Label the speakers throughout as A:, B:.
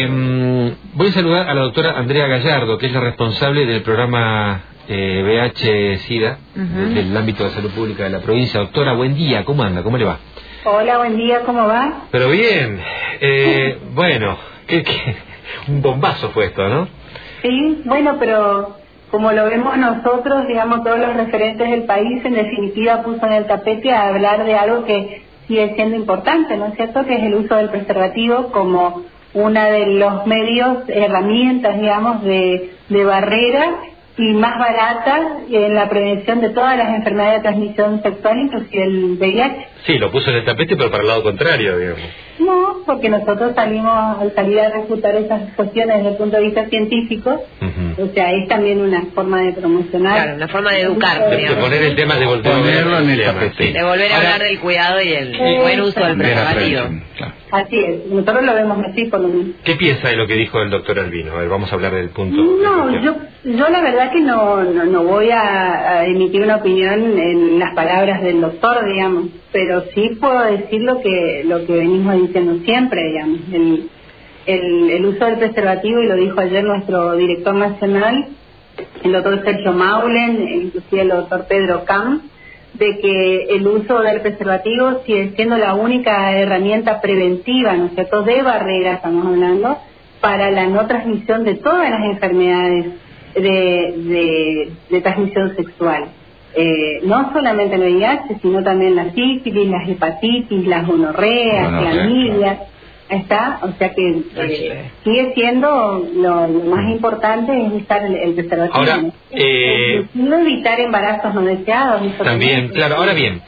A: Em, voy a saludar a la doctora Andrea Gallardo, que es la responsable del programa eh, VH-Sida del ámbito de salud pública de la provincia. Doctora, buen día, ¿cómo anda? ¿Cómo le va?
B: Hola, buen día, ¿cómo va?
A: Pero bien, eh, bueno, ¿qué, un bombazo fue esto, ¿no?
B: Sí, bueno, pero como lo vemos nosotros, digamos, todos los referentes del país, en definitiva puso en el tapete a hablar de algo que sigue siendo importante, ¿no es cierto?, que es el uso del preservativo como una de los medios, herramientas, digamos, de, de barrera y más barata en la prevención de todas las enfermedades de transmisión sexual, inclusive el VIH.
A: Sí, lo puso en el tapete, pero para el lado contrario, digamos.
B: No, porque nosotros salimos al salir a refutar esas cuestiones desde el punto de vista científico, o sea, es también una forma de promocionar.
C: Claro, una forma de educar.
A: De, poner el tema de volver,
C: en el tapete. De volver a hablar del cuidado y el buen uso del preservativo.
B: Así es, nosotros lo vemos así por lo menos.
A: ¿Qué piensa de lo que dijo el doctor Albino? A ver, vamos a hablar del punto.
B: No, yo, yo la verdad que no, no, voy a, emitir una opinión en las palabras del doctor, digamos, pero sí puedo decir lo que, lo que venimos diciendo siempre, digamos. El, el, uso del preservativo, y lo dijo ayer nuestro director nacional, el doctor Sergio Maulen, inclusive el doctor Pedro Camp, de que el uso del preservativo sigue siendo la única herramienta preventiva, ¿no es cierto?, de barrera, estamos hablando, para la no transmisión de todas las enfermedades de, de, transmisión sexual. Eh, no solamente el VIH, sino también la sífilis, las hepatitis, las gonorreas, las clamidias está, o sea que eh, sigue siendo lo, más importante es usar el, preservativo.
A: Ahora, eh,
B: no evitar embarazos no deseados.
A: También, claro, ahora bien,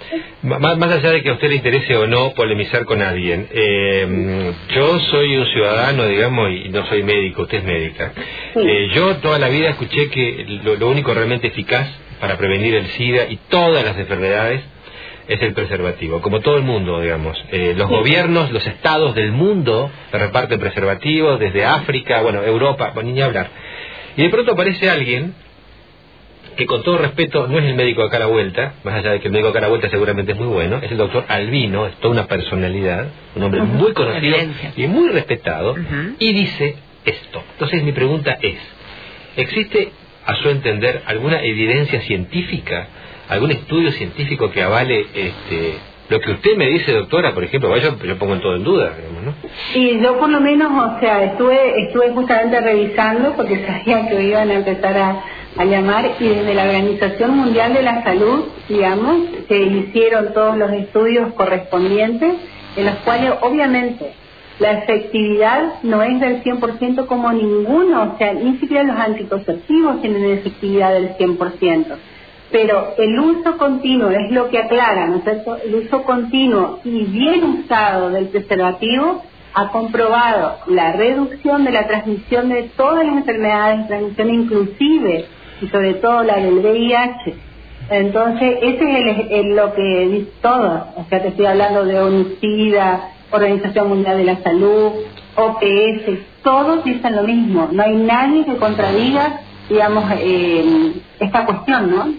A: más, más, allá de que a usted le interese o no polemizar con alguien, eh, yo soy un ciudadano, digamos, y no soy médico, usted es médica. Eh, yo toda la vida escuché que lo único realmente eficaz para prevenir el SIDA y todas las enfermedades es el preservativo, como todo el mundo, digamos. Eh, los gobiernos, los estados del mundo reparten preservativos, desde África, bueno, Europa, bueno, ni hablar. Y de pronto aparece alguien que con todo respeto no es el médico de acá a la vuelta, más allá de que el médico de acá a la vuelta seguramente es muy bueno, es el doctor Albino, es toda una personalidad, un hombre muy conocido y muy respetado, y dice esto. Entonces mi pregunta es, ¿existe a su entender alguna evidencia científica algún estudio científico que avale este, lo que usted me dice, doctora, por ejemplo, yo, yo pongo en todo en duda, ¿no?
B: Sí, yo por lo menos, o sea, estuve, estuve justamente revisando porque sabía que iban a empezar a, a llamar y desde la Organización Mundial de la Salud, digamos, se hicieron todos los estudios correspondientes en los cuales obviamente la efectividad no es del 100% como ninguno, o sea, ni siquiera los anticonceptivos tienen efectividad del 100% pero el uso continuo es lo que aclara, ¿no es cierto? El uso continuo y bien usado del preservativo ha comprobado la reducción de la transmisión de todas las enfermedades de transmisión, inclusive y sobre todo la del VIH. Entonces, ese es el, lo que dice todo. O sea, te estoy hablando de UNICIDA, Organización Mundial de la Salud, OPS, todos dicen lo mismo. No hay nadie que contradiga, digamos, eh, esta cuestión, ¿no?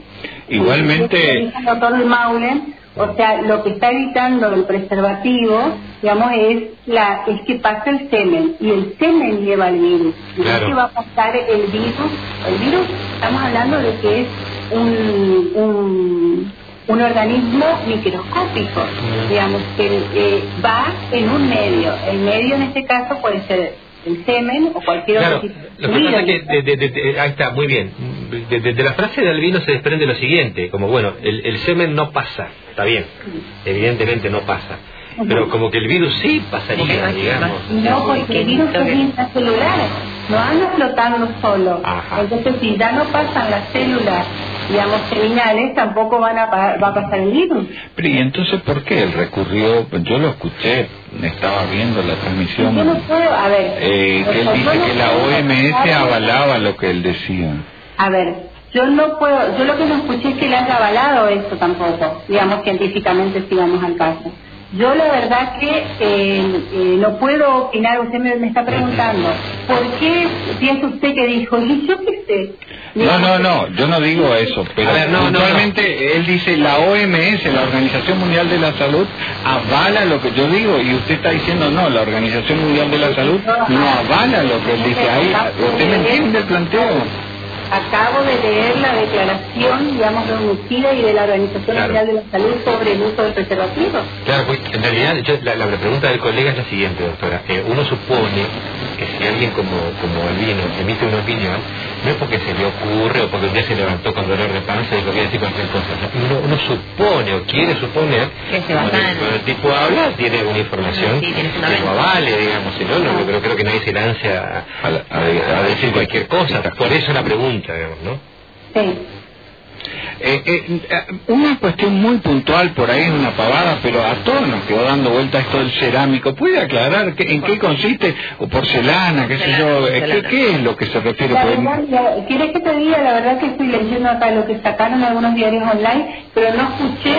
A: Igualmente.
B: El doctor Maulen, o sea, lo que está evitando el preservativo, digamos, es la es que pasa el semen y el semen lleva el virus. Es que va a pasar el virus. El virus, estamos hablando de que es un, un, un organismo microscópico, digamos, que eh, va en un medio. El medio en este caso puede ser el semen o cualquier
A: otro tipo. Lo que pasa es que, de, ahí está, muy bien. De, la frase de Albino se desprende lo siguiente, como bueno, el, el semen no pasa, está bien, evidentemente no pasa. Pero como que el virus sí pasaría, digamos.
B: No, porque el virus es celular, no anda flotando solo. Entonces, si ya no pasan las células digamos, seminales, tampoco van a va a pasar el virus.
D: Pero ¿y entonces por qué él recurrió? Yo lo escuché, estaba viendo la transmisión.
B: Yo no puedo, a ver.
D: Eh, que él dice que la OMS avalaba lo que él decía.
B: A ver, yo no puedo, yo lo que no escuché es que le haya avalado eso tampoco, digamos, científicamente si vamos al caso. Yo la verdad que eh, eh, no puedo opinar, usted me, está preguntando, ¿por qué piensa usted que dijo? Y yo qué este...
D: No, no, no, yo no digo eso, pero normalmente él dice la OMS, la Organización Mundial de la Salud, avala lo que yo digo y usted está diciendo no, la Organización Mundial de la Salud no avala lo que él dice ahí. ¿Usted me entiende el planteo?
B: Acabo de leer la declaración, digamos, de homicida y de la Organización Mundial de la Salud sobre el uso del preservativo.
A: Claro, pues en realidad la, pregunta del colega es la siguiente, doctora. Eh, uno supone que si alguien como, como Albino emite una opinión, no es porque se le ocurre o porque un día se levantó con dolor de panza y lo quiere decir cualquier cosa. uno, uno, supone o quiere suponer que cuando, el tipo habla tiene una información que lo vale, digamos, si no, no, creo, creo que nadie se lance a, a decir cualquier cosa. Por eso la pregunta. ကြ
B: ရ
A: အောင်နော်
B: ဟုတ်
D: Eh, eh, una cuestión muy puntual por ahí, una pavada, pero a todos nos quedó dando vuelta esto del cerámico. ¿Puede aclarar en qué consiste? ¿O porcelana? ¿Qué sé yo? Eh, ¿Qué, es lo que se refiere?
B: ¿Quieres que te diga? La verdad que estoy leyendo acá lo que sacaron algunos diarios online, pero no escuché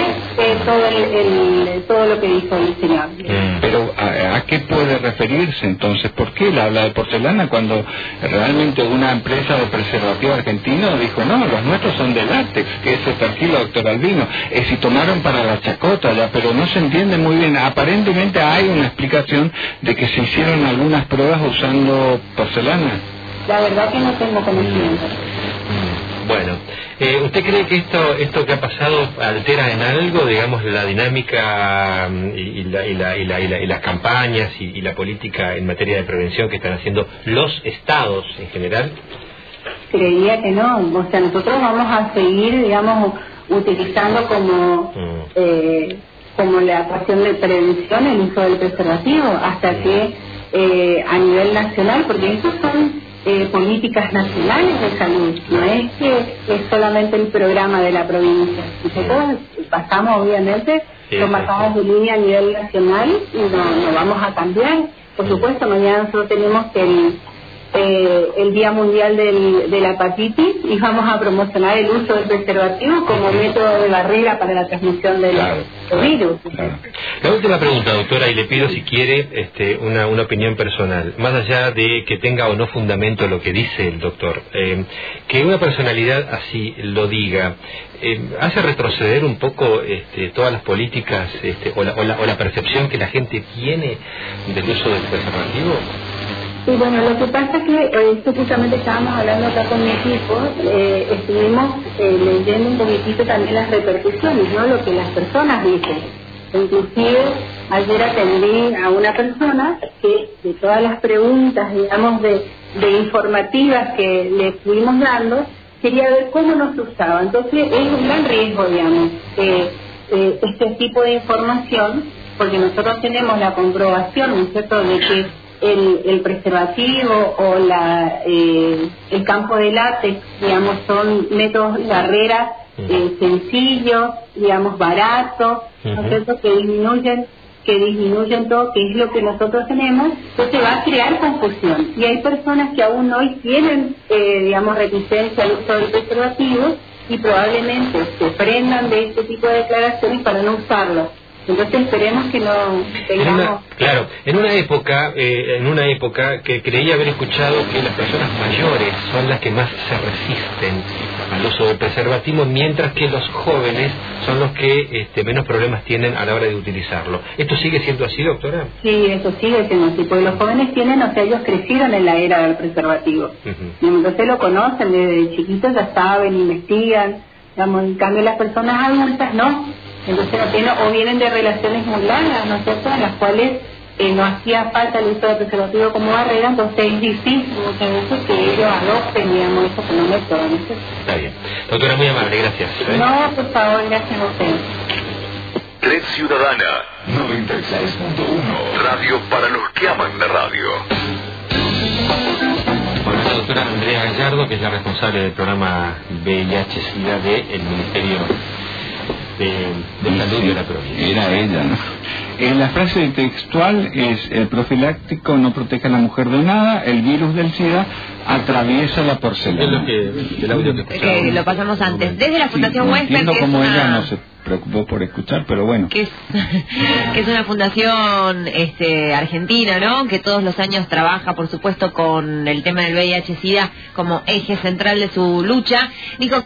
B: todo, el, todo lo que dijo el señor.
D: Mm. Pero ¿a, qué puede referirse entonces? ¿Por qué él habla de porcelana cuando realmente una empresa de preservativo argentino dijo, no, los nuestros son de látex? Ese tranquilo, doctor Albino, es si tomaron para la chacota ya, pero no se entiende muy bien. Aparentemente hay una explicación de que se hicieron algunas pruebas usando porcelana.
B: La verdad que no tengo conocimiento.
A: Bueno, eh, ¿usted cree que esto esto que ha pasado altera en algo, digamos, la dinámica mm, y, la, y, la, y, la, y las campañas y, la política en materia de prevención que están haciendo los estados en general?
B: Creía que no. O sea, nosotros vamos a seguir, digamos, utilizando como, mm. eh, como la ecuación de prevención el uso del preservativo hasta mm. que eh, a nivel nacional, porque eso son eh, políticas nacionales de salud, no es que es solamente el programa de la provincia. Nosotros pasamos, obviamente, lo marcamos de línea a nivel nacional y no, no vamos a cambiar. Por supuesto, mañana nosotros tenemos que el eh, el Día Mundial del, de la Hepatitis y vamos a promocionar el uso del preservativo como método de barrera para la transmisión del, virus.
A: La última pregunta, doctora, y le pido si quiere este, una, una opinión personal, más allá de que tenga o no fundamento lo que dice el doctor, eh, que una personalidad así lo diga, eh, hace retroceder un poco este, todas las políticas este, o, la, o, la, o la percepción que la gente tiene del uso del preservativo.
B: Sí, bueno, lo que pasa es que eh, justamente estábamos hablando acá con mi equipo, eh, estuvimos eh, leyendo un poquitito también las repercusiones, ¿no? Lo que las personas dicen. Inclusive ayer atendí a una persona que de todas las preguntas, digamos, de, informativas que le estuvimos dando, quería ver cómo nos usaba. Entonces es un gran riesgo, digamos, este tipo de información, porque nosotros tenemos la comprobación, ¿no es cierto?, de que el, preservativo o la, eh, el campo de látex, digamos, son métodos de barrera eh, sencillos, digamos, baratos, que disminuyen que disminuyen todo, que es lo que nosotros tenemos, entonces va a crear confusión. Y hay personas que aún hoy tienen, eh, digamos, reticencia al uso del preservativo y probablemente se prendan de este tipo de declaraciones para no usarlo. Entonces esperemos que no tengamos...
A: claro, en una época, eh, en una época que creía haber escuchado que las personas mayores son las que más se resisten al uso del preservativo, mientras que los jóvenes son los que este, menos problemas tienen a la hora de utilizarlo. ¿Esto sigue siendo así, doctora?
B: Sí, eso sigue siendo así, porque los jóvenes tienen, o sea, ellos crecieron en la era del preservativo. Entonces lo conocen, desde chiquitos ya saben, investigan, digamos, en cambio las personas adultas no entonces no o vienen de relaciones muy largas, ¿no es cierto?, en las cuales eh, no hacía falta el uso de preservativo como barrera, entonces es difícil muchas veces que ellos adopten, digamos, eso como método. ¿no
A: Está bien. Doctora, muy amable, gracias.
B: ¿eh? No, por favor, gracias a usted.
E: Red Ciudadana 96.1 Radio para los que aman la radio.
A: Bueno, la doctora Andrea Gallardo, que es la responsable del programa VIH-Sida del Ministerio de, salud de la provincia.
D: Era ella, ¿no? Eh, la frase textual es, el profiláctico no protege a la mujer de nada, el virus del SIDA atraviesa la porcelana.
A: Es lo que, el audio que,
C: que lo pasamos antes. Desde la Fundación
D: no,
C: Westberg...
D: Entiendo cómo ella no se preocupó por escuchar, pero bueno.
C: Que es, que es una fundación este, argentina, ¿no? Que todos los años trabaja, por supuesto, con el tema del VIH-Sida como eje central de su lucha. Dijo